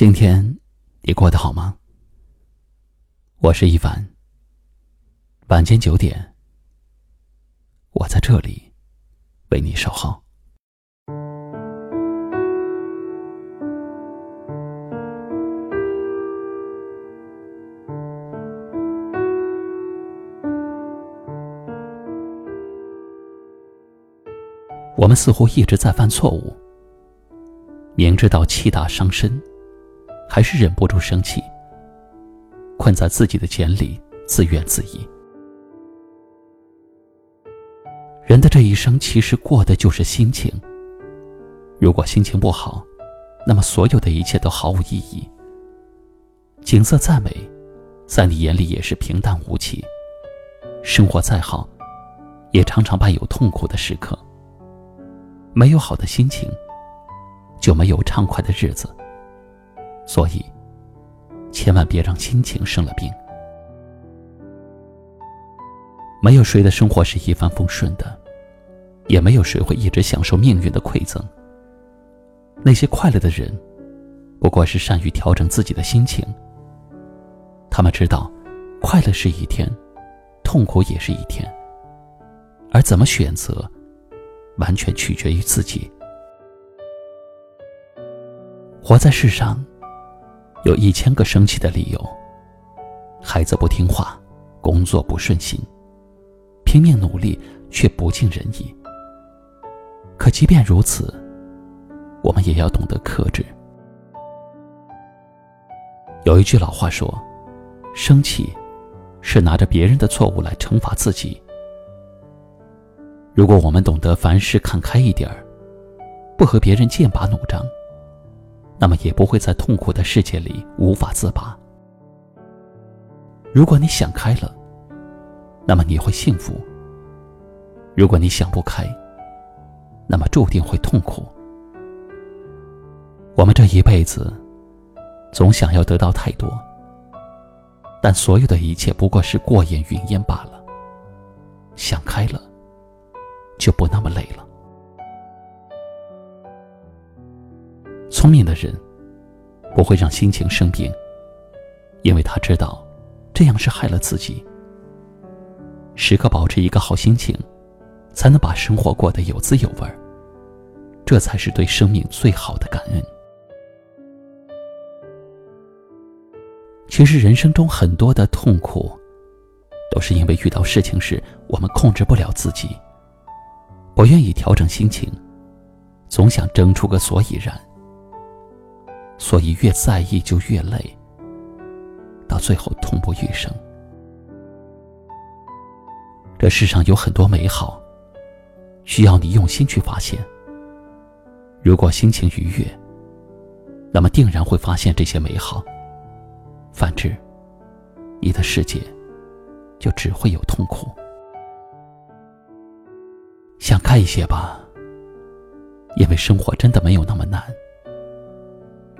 今天你过得好吗？我是一凡。晚间九点，我在这里为你守候。我们似乎一直在犯错误，明知道气大伤身。还是忍不住生气，困在自己的茧里，自怨自艾。人的这一生其实过的就是心情。如果心情不好，那么所有的一切都毫无意义。景色再美，在你眼里也是平淡无奇；生活再好，也常常伴有痛苦的时刻。没有好的心情，就没有畅快的日子。所以，千万别让心情生了病。没有谁的生活是一帆风顺的，也没有谁会一直享受命运的馈赠。那些快乐的人，不过是善于调整自己的心情。他们知道，快乐是一天，痛苦也是一天，而怎么选择，完全取决于自己。活在世上。有一千个生气的理由：孩子不听话，工作不顺心，拼命努力却不尽人意。可即便如此，我们也要懂得克制。有一句老话说：“生气，是拿着别人的错误来惩罚自己。”如果我们懂得凡事看开一点儿，不和别人剑拔弩张。那么也不会在痛苦的世界里无法自拔。如果你想开了，那么你会幸福；如果你想不开，那么注定会痛苦。我们这一辈子，总想要得到太多，但所有的一切不过是过眼云烟罢了。想开了，就不那么累了。聪明的人不会让心情生病，因为他知道这样是害了自己。时刻保持一个好心情，才能把生活过得有滋有味儿。这才是对生命最好的感恩。其实人生中很多的痛苦，都是因为遇到事情时我们控制不了自己，不愿意调整心情，总想争出个所以然。所以越在意就越累，到最后痛不欲生。这世上有很多美好，需要你用心去发现。如果心情愉悦，那么定然会发现这些美好；反之，你的世界就只会有痛苦。想开一些吧，因为生活真的没有那么难。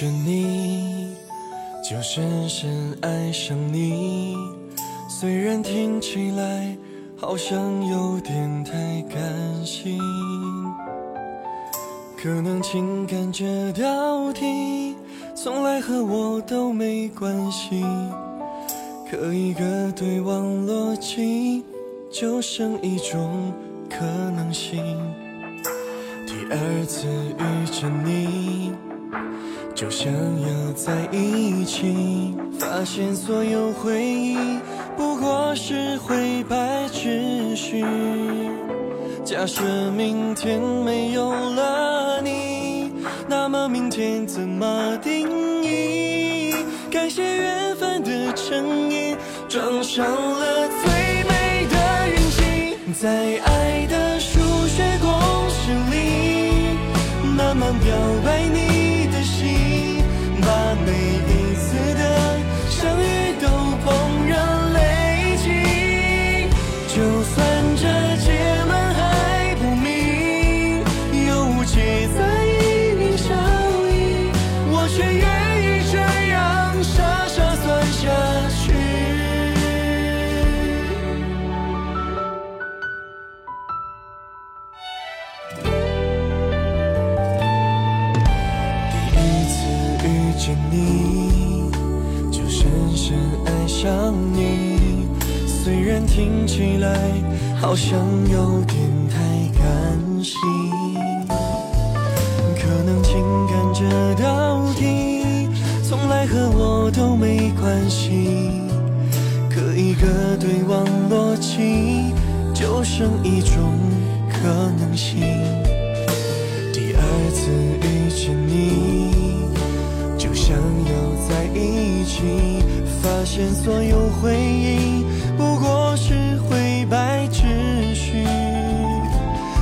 着你，就深深爱上你。虽然听起来好像有点太感性，可能情感这道题从来和我都没关系。可一个对望逻辑，就剩一种可能性。第二次遇见你。就想要在一起，发现所有回忆不过是灰白秩序。假设明天没有了你，那么明天怎么定义？感谢缘分的成因，撞。上了最美的运气，在爱见你，就深深爱上你。虽然听起来好像有点太感性，可能情感这道题从来和我都没关系。可一个对望逻辑，就剩一种可能性。第二次遇见你，你发现所有回忆不过是灰白秩序，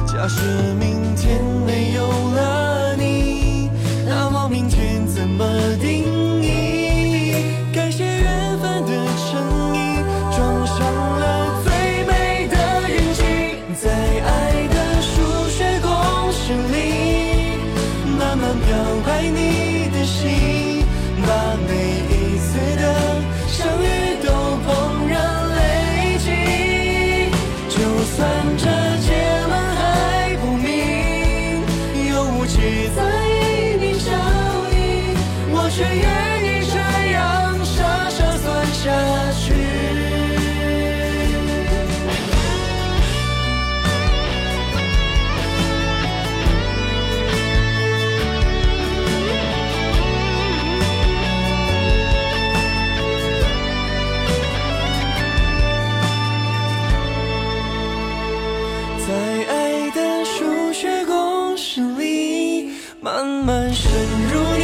假设明天没有了你，那么明天怎么定义？感谢缘分的诚意，装上了最美的运气，在爱的数学公式里，慢慢表白你的心。如